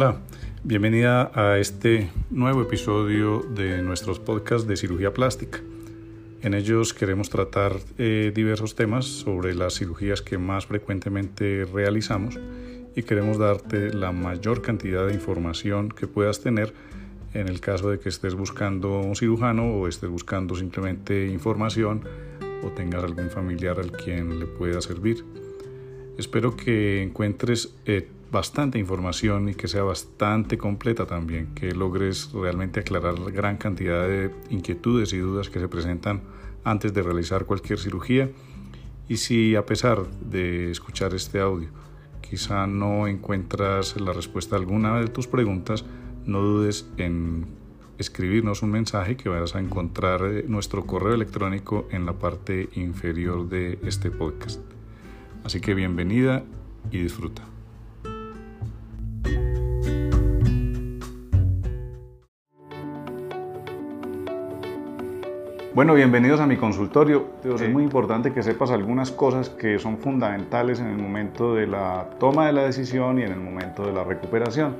Hola, bienvenida a este nuevo episodio de nuestros podcasts de cirugía plástica. En ellos queremos tratar eh, diversos temas sobre las cirugías que más frecuentemente realizamos y queremos darte la mayor cantidad de información que puedas tener en el caso de que estés buscando un cirujano o estés buscando simplemente información o tengas algún familiar al quien le pueda servir. Espero que encuentres eh, bastante información y que sea bastante completa también, que logres realmente aclarar la gran cantidad de inquietudes y dudas que se presentan antes de realizar cualquier cirugía. Y si a pesar de escuchar este audio quizá no encuentras la respuesta a alguna de tus preguntas, no dudes en escribirnos un mensaje que vas a encontrar eh, nuestro correo electrónico en la parte inferior de este podcast. Así que bienvenida y disfruta. Bueno, bienvenidos a mi consultorio. Es muy importante que sepas algunas cosas que son fundamentales en el momento de la toma de la decisión y en el momento de la recuperación.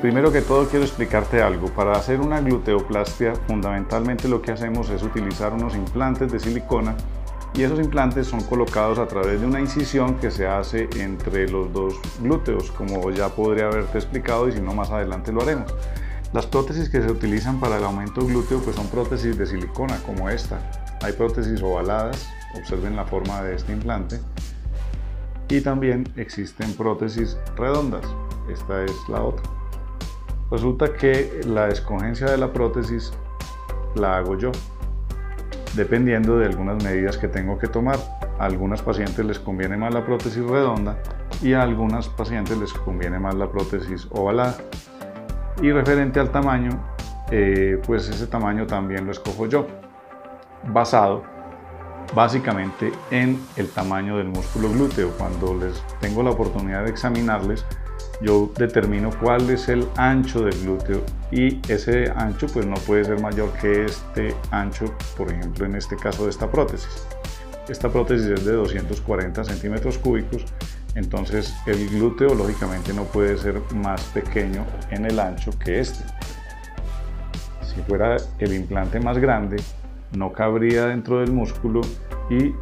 Primero que todo quiero explicarte algo. Para hacer una gluteoplastia fundamentalmente lo que hacemos es utilizar unos implantes de silicona y esos implantes son colocados a través de una incisión que se hace entre los dos glúteos, como ya podría haberte explicado y si no más adelante lo haremos. Las prótesis que se utilizan para el aumento glúteo pues son prótesis de silicona como esta. Hay prótesis ovaladas, observen la forma de este implante. Y también existen prótesis redondas. Esta es la otra. Resulta que la escogencia de la prótesis la hago yo dependiendo de algunas medidas que tengo que tomar. A algunas pacientes les conviene más la prótesis redonda y a algunas pacientes les conviene más la prótesis ovalada. Y referente al tamaño, eh, pues ese tamaño también lo escojo yo, basado básicamente en el tamaño del músculo glúteo. Cuando les tengo la oportunidad de examinarles, yo determino cuál es el ancho del glúteo y ese ancho pues no puede ser mayor que este ancho, por ejemplo en este caso de esta prótesis. Esta prótesis es de 240 centímetros cúbicos, entonces el glúteo lógicamente no puede ser más pequeño en el ancho que este. Si fuera el implante más grande, no cabría dentro del músculo y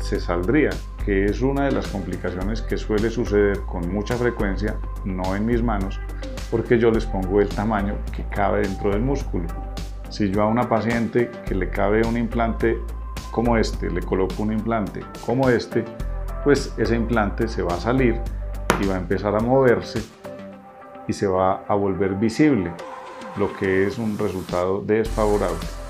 se saldría que es una de las complicaciones que suele suceder con mucha frecuencia, no en mis manos, porque yo les pongo el tamaño que cabe dentro del músculo. Si yo a una paciente que le cabe un implante como este, le coloco un implante como este, pues ese implante se va a salir y va a empezar a moverse y se va a volver visible, lo que es un resultado desfavorable.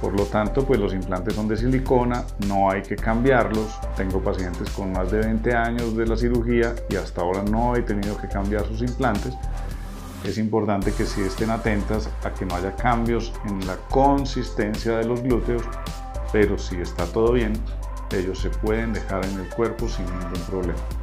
Por lo tanto, pues los implantes son de silicona, no hay que cambiarlos. Tengo pacientes con más de 20 años de la cirugía y hasta ahora no he tenido que cambiar sus implantes. Es importante que sí estén atentas a que no haya cambios en la consistencia de los glúteos, pero si está todo bien, ellos se pueden dejar en el cuerpo sin ningún problema.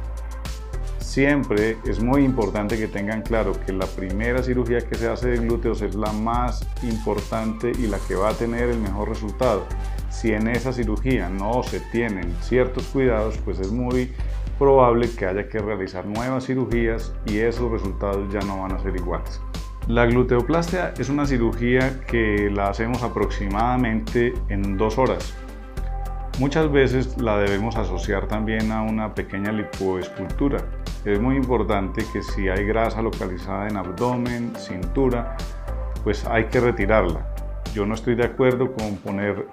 Siempre es muy importante que tengan claro que la primera cirugía que se hace de glúteos es la más importante y la que va a tener el mejor resultado. Si en esa cirugía no se tienen ciertos cuidados, pues es muy probable que haya que realizar nuevas cirugías y esos resultados ya no van a ser iguales. La gluteoplastia es una cirugía que la hacemos aproximadamente en dos horas. Muchas veces la debemos asociar también a una pequeña lipoescultura es muy importante que si hay grasa localizada en abdomen, cintura, pues hay que retirarla. Yo no estoy de acuerdo con poner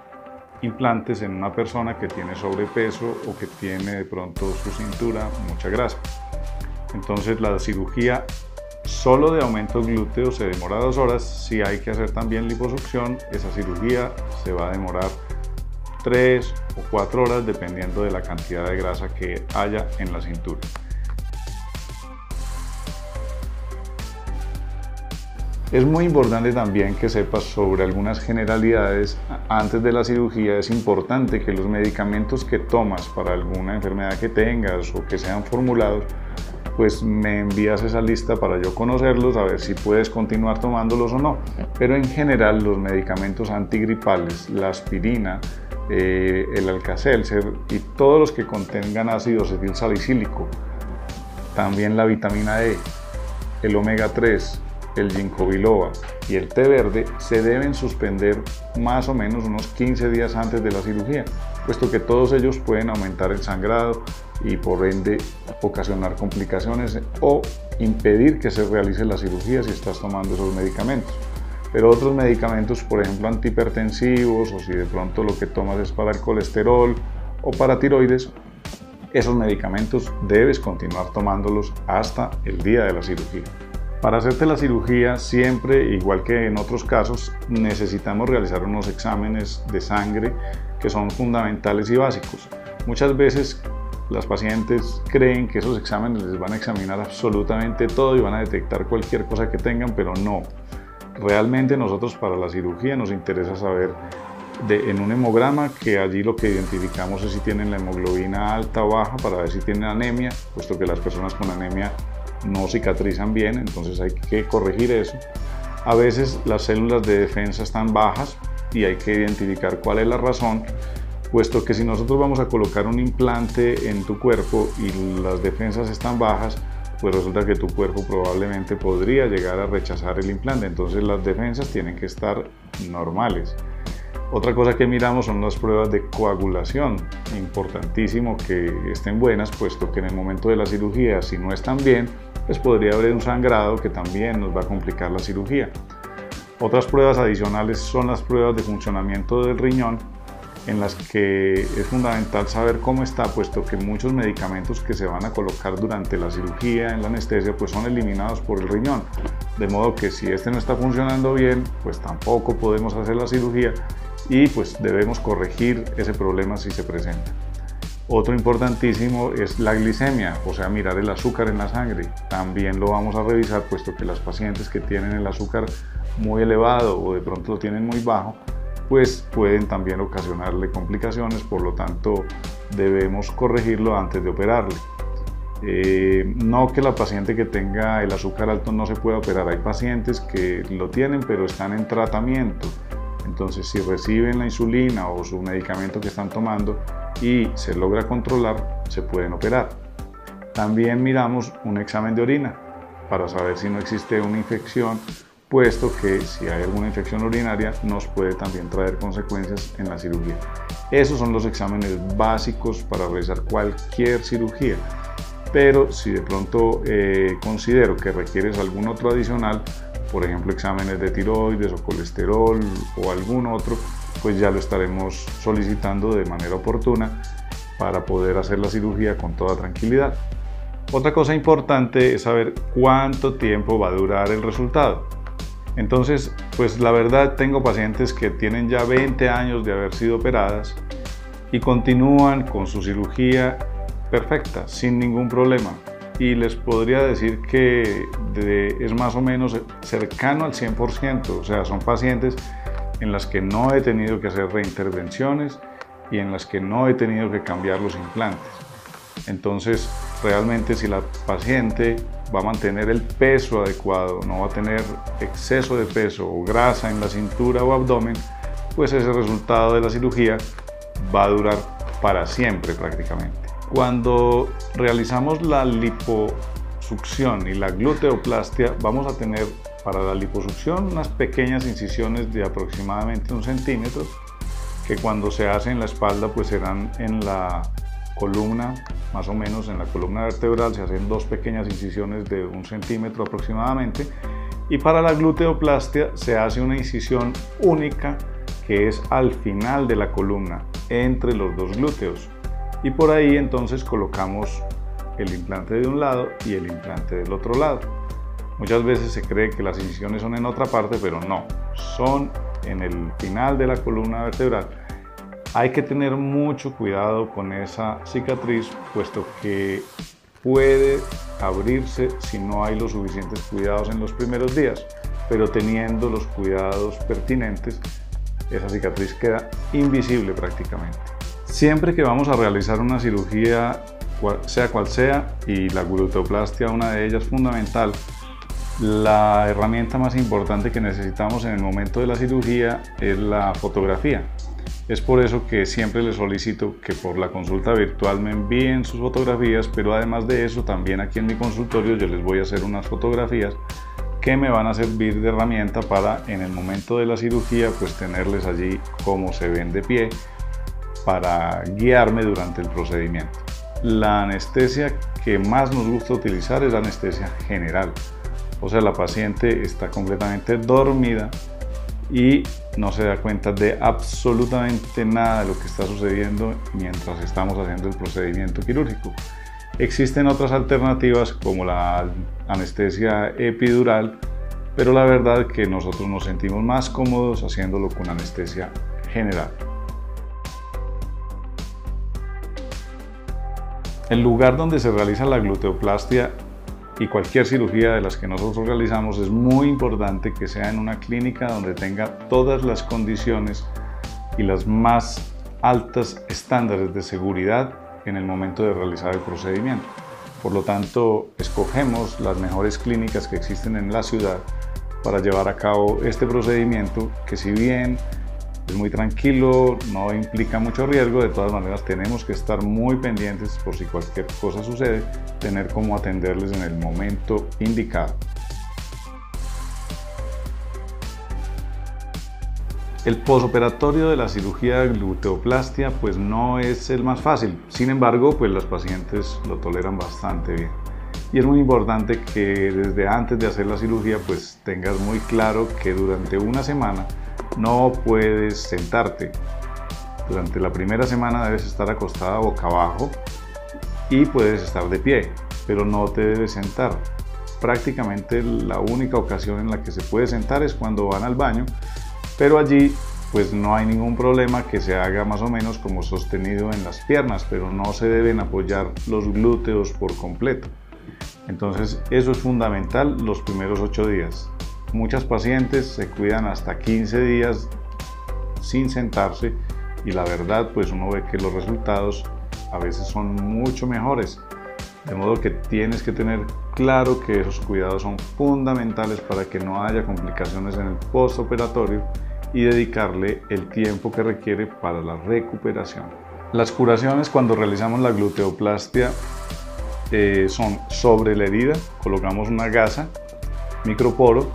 implantes en una persona que tiene sobrepeso o que tiene de pronto su cintura mucha grasa. Entonces la cirugía solo de aumento glúteo se demora dos horas. Si hay que hacer también liposucción, esa cirugía se va a demorar tres o cuatro horas dependiendo de la cantidad de grasa que haya en la cintura. Es muy importante también que sepas sobre algunas generalidades antes de la cirugía. Es importante que los medicamentos que tomas para alguna enfermedad que tengas o que sean formulados pues me envías esa lista para yo conocerlos, a ver si puedes continuar tomándolos o no. Pero en general los medicamentos antigripales, la aspirina, eh, el alcacelser y todos los que contengan ácido acetil salicílico, también la vitamina E, el omega 3, el ginkgo biloba y el té verde se deben suspender más o menos unos 15 días antes de la cirugía, puesto que todos ellos pueden aumentar el sangrado y por ende ocasionar complicaciones o impedir que se realice la cirugía si estás tomando esos medicamentos. Pero otros medicamentos, por ejemplo antihipertensivos o si de pronto lo que tomas es para el colesterol o para tiroides, esos medicamentos debes continuar tomándolos hasta el día de la cirugía. Para hacerte la cirugía, siempre, igual que en otros casos, necesitamos realizar unos exámenes de sangre que son fundamentales y básicos. Muchas veces las pacientes creen que esos exámenes les van a examinar absolutamente todo y van a detectar cualquier cosa que tengan, pero no. Realmente nosotros para la cirugía nos interesa saber en un hemograma que allí lo que identificamos es si tienen la hemoglobina alta o baja para ver si tienen anemia, puesto que las personas con anemia no cicatrizan bien, entonces hay que corregir eso. A veces las células de defensa están bajas y hay que identificar cuál es la razón, puesto que si nosotros vamos a colocar un implante en tu cuerpo y las defensas están bajas, pues resulta que tu cuerpo probablemente podría llegar a rechazar el implante, entonces las defensas tienen que estar normales. Otra cosa que miramos son las pruebas de coagulación. Importantísimo que estén buenas, puesto que en el momento de la cirugía, si no están bien, pues podría haber un sangrado que también nos va a complicar la cirugía. Otras pruebas adicionales son las pruebas de funcionamiento del riñón, en las que es fundamental saber cómo está, puesto que muchos medicamentos que se van a colocar durante la cirugía, en la anestesia, pues son eliminados por el riñón. De modo que si este no está funcionando bien, pues tampoco podemos hacer la cirugía y pues debemos corregir ese problema si se presenta. Otro importantísimo es la glicemia, o sea, mirar el azúcar en la sangre. También lo vamos a revisar, puesto que las pacientes que tienen el azúcar muy elevado o de pronto lo tienen muy bajo, pues pueden también ocasionarle complicaciones, por lo tanto debemos corregirlo antes de operarle. Eh, no que la paciente que tenga el azúcar alto no se pueda operar, hay pacientes que lo tienen pero están en tratamiento, entonces si reciben la insulina o su medicamento que están tomando, y se logra controlar, se pueden operar. También miramos un examen de orina para saber si no existe una infección, puesto que si hay alguna infección urinaria nos puede también traer consecuencias en la cirugía. Esos son los exámenes básicos para realizar cualquier cirugía. Pero si de pronto eh, considero que requieres algún otro adicional, por ejemplo exámenes de tiroides o colesterol o algún otro, pues ya lo estaremos solicitando de manera oportuna para poder hacer la cirugía con toda tranquilidad. Otra cosa importante es saber cuánto tiempo va a durar el resultado. Entonces, pues la verdad tengo pacientes que tienen ya 20 años de haber sido operadas y continúan con su cirugía perfecta, sin ningún problema. Y les podría decir que es más o menos cercano al 100%, o sea, son pacientes en las que no he tenido que hacer reintervenciones y en las que no he tenido que cambiar los implantes. Entonces, realmente si la paciente va a mantener el peso adecuado, no va a tener exceso de peso o grasa en la cintura o abdomen, pues ese resultado de la cirugía va a durar para siempre prácticamente. Cuando realizamos la liposucción y la gluteoplastia, vamos a tener para la liposucción unas pequeñas incisiones de aproximadamente un centímetro que cuando se hace en la espalda pues serán en la columna, más o menos en la columna vertebral se hacen dos pequeñas incisiones de un centímetro aproximadamente y para la gluteoplastia se hace una incisión única que es al final de la columna entre los dos glúteos y por ahí entonces colocamos el implante de un lado y el implante del otro lado. Muchas veces se cree que las incisiones son en otra parte, pero no, son en el final de la columna vertebral. Hay que tener mucho cuidado con esa cicatriz, puesto que puede abrirse si no hay los suficientes cuidados en los primeros días, pero teniendo los cuidados pertinentes, esa cicatriz queda invisible prácticamente. Siempre que vamos a realizar una cirugía sea cual sea, y la gluteoplastia una de ellas fundamental, la herramienta más importante que necesitamos en el momento de la cirugía es la fotografía. Es por eso que siempre les solicito que por la consulta virtual me envíen sus fotografías, pero además de eso también aquí en mi consultorio yo les voy a hacer unas fotografías que me van a servir de herramienta para en el momento de la cirugía pues tenerles allí como se ven de pie para guiarme durante el procedimiento. La anestesia que más nos gusta utilizar es la anestesia general. O sea, la paciente está completamente dormida y no se da cuenta de absolutamente nada de lo que está sucediendo mientras estamos haciendo el procedimiento quirúrgico. Existen otras alternativas como la anestesia epidural, pero la verdad que nosotros nos sentimos más cómodos haciéndolo con anestesia general. El lugar donde se realiza la gluteoplastia y cualquier cirugía de las que nosotros realizamos es muy importante que sea en una clínica donde tenga todas las condiciones y las más altas estándares de seguridad en el momento de realizar el procedimiento. Por lo tanto, escogemos las mejores clínicas que existen en la ciudad para llevar a cabo este procedimiento que si bien es muy tranquilo, no implica mucho riesgo, de todas maneras tenemos que estar muy pendientes por si cualquier cosa sucede, tener cómo atenderles en el momento indicado. El posoperatorio de la cirugía de gluteoplastia pues no es el más fácil, sin embargo pues las pacientes lo toleran bastante bien. Y es muy importante que desde antes de hacer la cirugía pues tengas muy claro que durante una semana no puedes sentarte. Durante la primera semana debes estar acostada boca abajo y puedes estar de pie, pero no te debes sentar. Prácticamente la única ocasión en la que se puede sentar es cuando van al baño, pero allí pues no hay ningún problema que se haga más o menos como sostenido en las piernas, pero no se deben apoyar los glúteos por completo. Entonces eso es fundamental los primeros ocho días. Muchas pacientes se cuidan hasta 15 días sin sentarse y la verdad pues uno ve que los resultados a veces son mucho mejores. De modo que tienes que tener claro que esos cuidados son fundamentales para que no haya complicaciones en el postoperatorio y dedicarle el tiempo que requiere para la recuperación. Las curaciones cuando realizamos la gluteoplastia eh, son sobre la herida, colocamos una gasa, microporo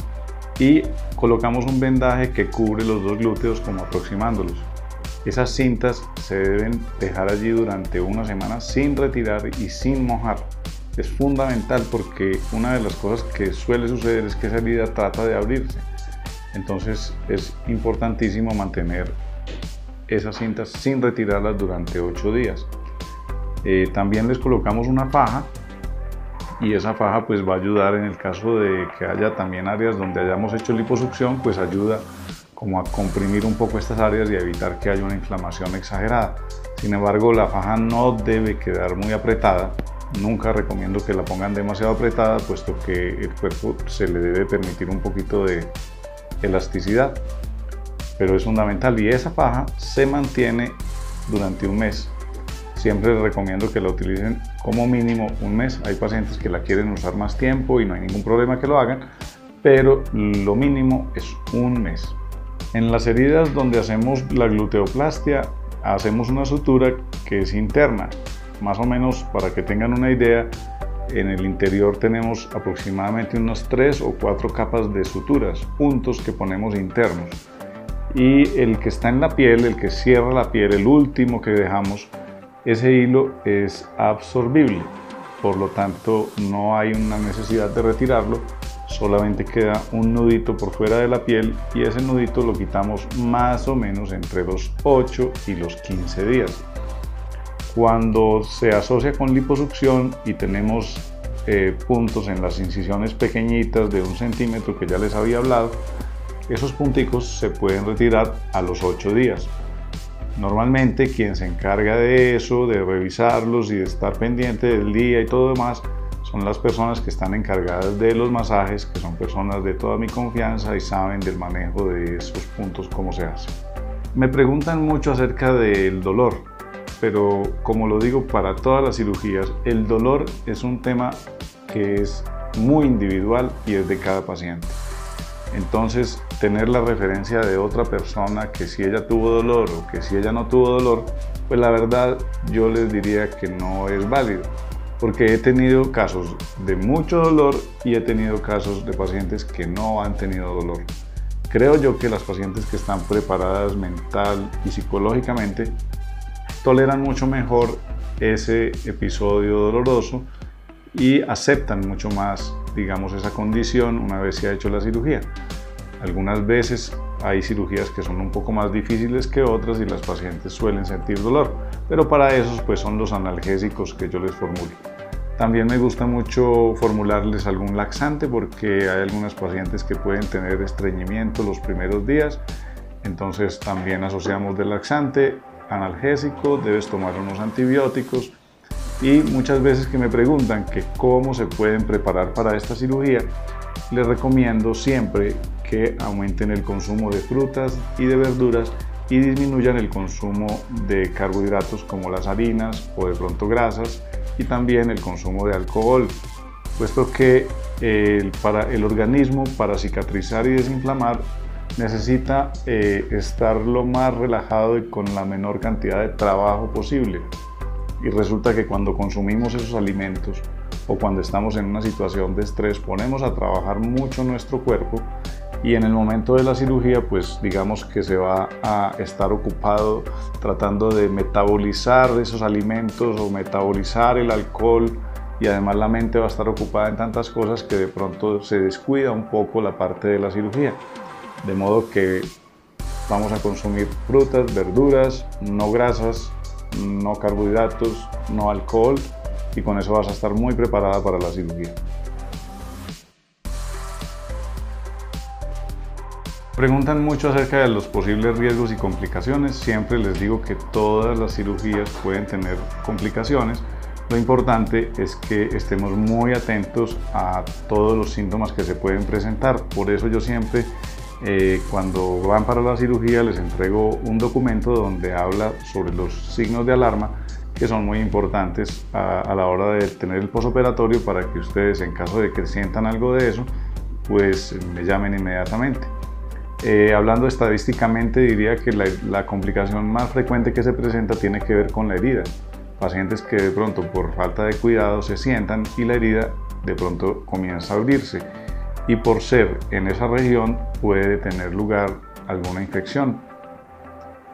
y colocamos un vendaje que cubre los dos glúteos como aproximándolos. Esas cintas se deben dejar allí durante una semana sin retirar y sin mojar. Es fundamental porque una de las cosas que suele suceder es que esa herida trata de abrirse. Entonces es importantísimo mantener esas cintas sin retirarlas durante 8 días. Eh, también les colocamos una faja y esa faja pues va a ayudar en el caso de que haya también áreas donde hayamos hecho liposucción, pues ayuda como a comprimir un poco estas áreas y a evitar que haya una inflamación exagerada. Sin embargo, la faja no debe quedar muy apretada. Nunca recomiendo que la pongan demasiado apretada, puesto que el cuerpo se le debe permitir un poquito de elasticidad. Pero es fundamental y esa faja se mantiene durante un mes. Siempre recomiendo que la utilicen como mínimo un mes. Hay pacientes que la quieren usar más tiempo y no hay ningún problema que lo hagan, pero lo mínimo es un mes. En las heridas donde hacemos la gluteoplastia, hacemos una sutura que es interna. Más o menos para que tengan una idea, en el interior tenemos aproximadamente unas 3 o 4 capas de suturas, puntos que ponemos internos. Y el que está en la piel, el que cierra la piel, el último que dejamos, ese hilo es absorbible, por lo tanto no hay una necesidad de retirarlo, solamente queda un nudito por fuera de la piel y ese nudito lo quitamos más o menos entre los 8 y los 15 días. Cuando se asocia con liposucción y tenemos eh, puntos en las incisiones pequeñitas de un centímetro que ya les había hablado, esos punticos se pueden retirar a los 8 días. Normalmente quien se encarga de eso, de revisarlos y de estar pendiente del día y todo demás, son las personas que están encargadas de los masajes, que son personas de toda mi confianza y saben del manejo de esos puntos, cómo se hace. Me preguntan mucho acerca del dolor. pero como lo digo para todas las cirugías, el dolor es un tema que es muy individual y es de cada paciente. Entonces, tener la referencia de otra persona que si ella tuvo dolor o que si ella no tuvo dolor, pues la verdad yo les diría que no es válido, porque he tenido casos de mucho dolor y he tenido casos de pacientes que no han tenido dolor. Creo yo que las pacientes que están preparadas mental y psicológicamente toleran mucho mejor ese episodio doloroso y aceptan mucho más, digamos, esa condición una vez se ha hecho la cirugía. Algunas veces hay cirugías que son un poco más difíciles que otras y las pacientes suelen sentir dolor, pero para esos pues son los analgésicos que yo les formulo. También me gusta mucho formularles algún laxante porque hay algunas pacientes que pueden tener estreñimiento los primeros días, entonces también asociamos del laxante, analgésico, debes tomar unos antibióticos y muchas veces que me preguntan que cómo se pueden preparar para esta cirugía, les recomiendo siempre que aumenten el consumo de frutas y de verduras y disminuyan el consumo de carbohidratos como las harinas o de pronto grasas y también el consumo de alcohol, puesto que el, para el organismo para cicatrizar y desinflamar necesita eh, estar lo más relajado y con la menor cantidad de trabajo posible. Y resulta que cuando consumimos esos alimentos o cuando estamos en una situación de estrés ponemos a trabajar mucho nuestro cuerpo y en el momento de la cirugía pues digamos que se va a estar ocupado tratando de metabolizar esos alimentos o metabolizar el alcohol y además la mente va a estar ocupada en tantas cosas que de pronto se descuida un poco la parte de la cirugía. De modo que vamos a consumir frutas, verduras, no grasas, no carbohidratos, no alcohol y con eso vas a estar muy preparada para la cirugía. Preguntan mucho acerca de los posibles riesgos y complicaciones. Siempre les digo que todas las cirugías pueden tener complicaciones. Lo importante es que estemos muy atentos a todos los síntomas que se pueden presentar. Por eso yo siempre eh, cuando van para la cirugía les entrego un documento donde habla sobre los signos de alarma que son muy importantes a, la hora de tener el posoperatorio para que ustedes en caso de que sientan algo de eso pues me llamen inmediatamente. Eh, hablando estadísticamente, diría que la, complicación más frecuente que se presenta tiene que ver con la herida. Pacientes que de pronto por falta de cuidado se sientan y la herida de pronto comienza a abrirse. Y por ser en esa región puede tener lugar alguna infección.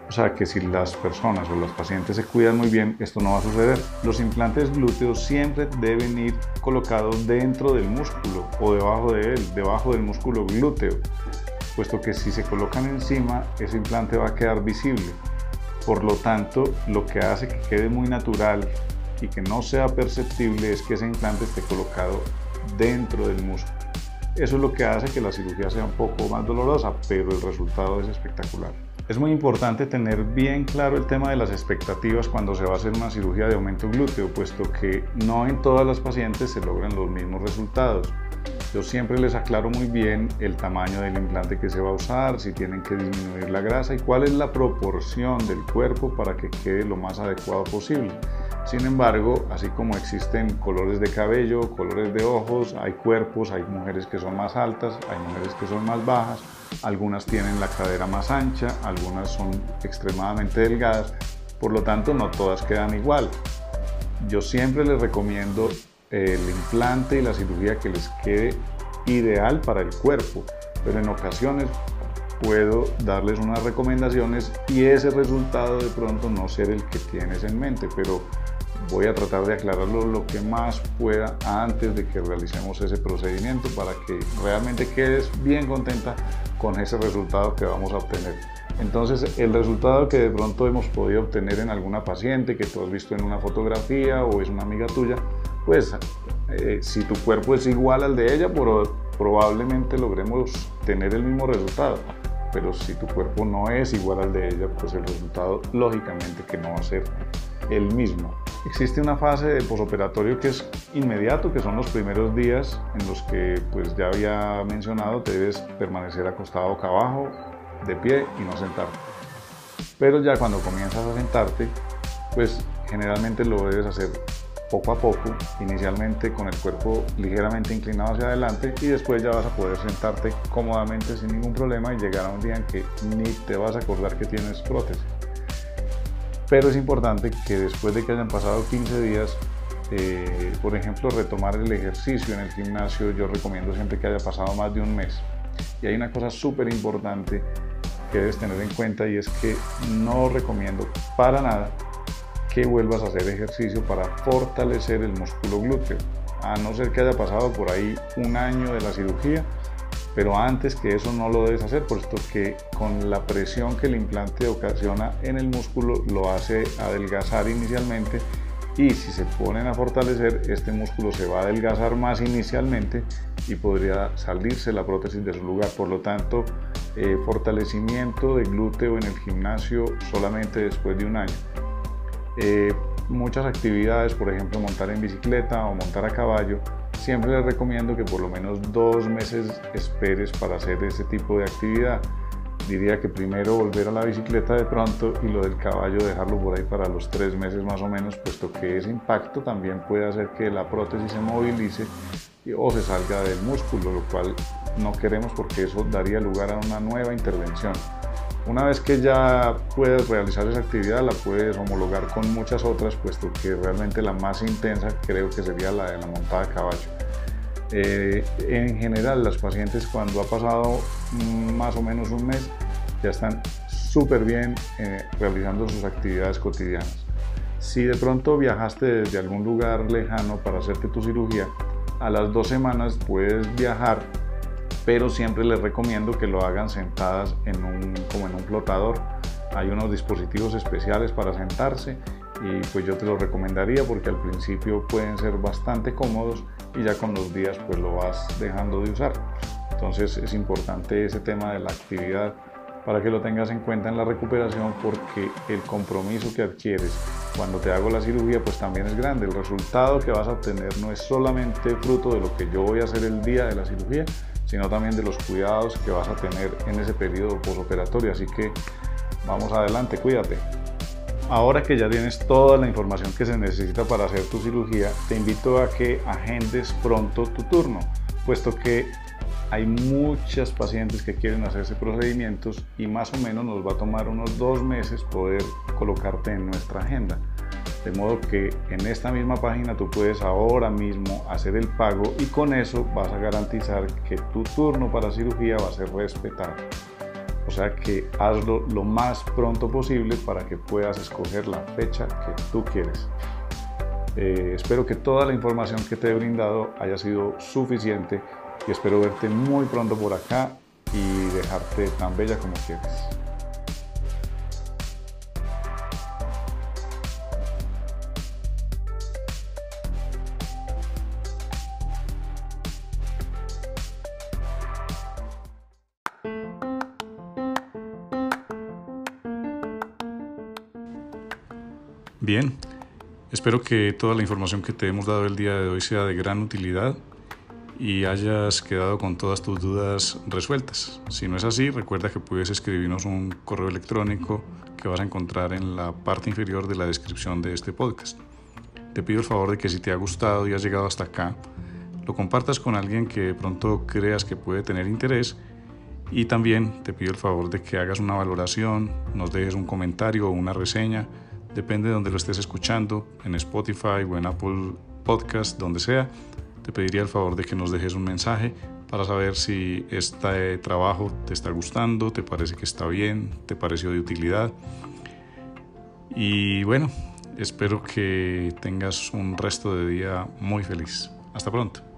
O sea que si las personas o los pacientes se cuidan muy bien, esto no va a suceder. Los implantes glúteos siempre deben ir colocados dentro del músculo o debajo de él, debajo del músculo glúteo puesto que si se colocan encima, ese implante va a quedar visible. Por lo tanto, lo que hace que quede muy natural y que no sea perceptible es que ese implante esté colocado dentro del músculo. Eso es lo que hace que la cirugía sea un poco más dolorosa, pero el resultado es espectacular. Es muy importante tener bien claro el tema de las expectativas cuando se va a hacer una cirugía de aumento glúteo, puesto que no en todas las pacientes se logran los mismos resultados. Yo siempre les aclaro muy bien el tamaño del implante que se va a usar, si tienen que disminuir la grasa y cuál es la proporción del cuerpo para que quede lo más adecuado posible. Sin embargo, así como existen colores de cabello, colores de ojos, hay cuerpos, hay mujeres que son más altas, hay mujeres que son más bajas, algunas tienen la cadera más ancha, algunas son extremadamente delgadas, por lo tanto no todas quedan igual. Yo siempre les recomiendo el implante y la cirugía que les quede ideal para el cuerpo, pero en ocasiones puedo darles unas recomendaciones y ese resultado de pronto no ser el que tienes en mente, pero voy a tratar de aclararlo lo que más pueda antes de que realicemos ese procedimiento para que realmente quedes bien contenta con ese resultado que vamos a obtener. Entonces, el resultado que de pronto hemos podido obtener en alguna paciente que tú has visto en una fotografía o es una amiga tuya, pues eh, si tu cuerpo es igual al de ella, probablemente logremos tener el mismo resultado. Pero si tu cuerpo no es igual al de ella, pues el resultado lógicamente que no va a ser el mismo. Existe una fase de posoperatorio que es inmediato, que son los primeros días en los que, pues ya había mencionado, te debes permanecer acostado boca abajo, de pie y no sentarte. Pero ya cuando comienzas a sentarte, pues generalmente lo debes hacer poco a poco, inicialmente con el cuerpo ligeramente inclinado hacia adelante y después ya vas a poder sentarte cómodamente sin ningún problema y llegar a un día en que ni te vas a acordar que tienes prótesis. Pero es importante que después de que hayan pasado 15 días, eh, por ejemplo, retomar el ejercicio en el gimnasio, yo recomiendo siempre que haya pasado más de un mes. Y hay una cosa súper importante que debes tener en cuenta y es que no recomiendo para nada que vuelvas a hacer ejercicio para fortalecer el músculo glúteo, a no ser que haya pasado por ahí un año de la cirugía, pero antes que eso no lo debes hacer, puesto que con la presión que el implante ocasiona en el músculo lo hace adelgazar inicialmente y si se ponen a fortalecer, este músculo se va a adelgazar más inicialmente y podría salirse la prótesis de su lugar. Por lo tanto, eh, fortalecimiento de glúteo en el gimnasio solamente después de un año. Eh, muchas actividades, por ejemplo montar en bicicleta o montar a caballo, siempre les recomiendo que por lo menos dos meses esperes para hacer ese tipo de actividad. Diría que primero volver a la bicicleta de pronto y lo del caballo dejarlo por ahí para los tres meses más o menos, puesto que ese impacto también puede hacer que la prótesis se movilice o se salga del músculo, lo cual no queremos porque eso daría lugar a una nueva intervención. Una vez que ya puedes realizar esa actividad, la puedes homologar con muchas otras, puesto que realmente la más intensa creo que sería la de la montada a caballo. Eh, en general, las pacientes cuando ha pasado más o menos un mes ya están súper bien eh, realizando sus actividades cotidianas. Si de pronto viajaste desde algún lugar lejano para hacerte tu cirugía, a las dos semanas puedes viajar pero siempre les recomiendo que lo hagan sentadas en un, como en un flotador. Hay unos dispositivos especiales para sentarse y pues yo te lo recomendaría porque al principio pueden ser bastante cómodos y ya con los días pues lo vas dejando de usar. Entonces es importante ese tema de la actividad para que lo tengas en cuenta en la recuperación porque el compromiso que adquieres cuando te hago la cirugía pues también es grande. El resultado que vas a obtener no es solamente fruto de lo que yo voy a hacer el día de la cirugía, sino también de los cuidados que vas a tener en ese periodo postoperatorio. Así que vamos adelante, cuídate. Ahora que ya tienes toda la información que se necesita para hacer tu cirugía, te invito a que agendes pronto tu turno, puesto que hay muchas pacientes que quieren hacerse procedimientos y más o menos nos va a tomar unos dos meses poder colocarte en nuestra agenda. De modo que en esta misma página tú puedes ahora mismo hacer el pago y con eso vas a garantizar que tu turno para cirugía va a ser respetado. O sea que hazlo lo más pronto posible para que puedas escoger la fecha que tú quieres. Eh, espero que toda la información que te he brindado haya sido suficiente y espero verte muy pronto por acá y dejarte tan bella como quieres. Espero que toda la información que te hemos dado el día de hoy sea de gran utilidad y hayas quedado con todas tus dudas resueltas. Si no es así, recuerda que puedes escribirnos un correo electrónico que vas a encontrar en la parte inferior de la descripción de este podcast. Te pido el favor de que si te ha gustado y has llegado hasta acá, lo compartas con alguien que de pronto creas que puede tener interés y también te pido el favor de que hagas una valoración, nos dejes un comentario o una reseña depende de donde lo estés escuchando, en Spotify o en Apple Podcast, donde sea, te pediría el favor de que nos dejes un mensaje para saber si este trabajo te está gustando, te parece que está bien, te pareció de utilidad. Y bueno, espero que tengas un resto de día muy feliz. Hasta pronto.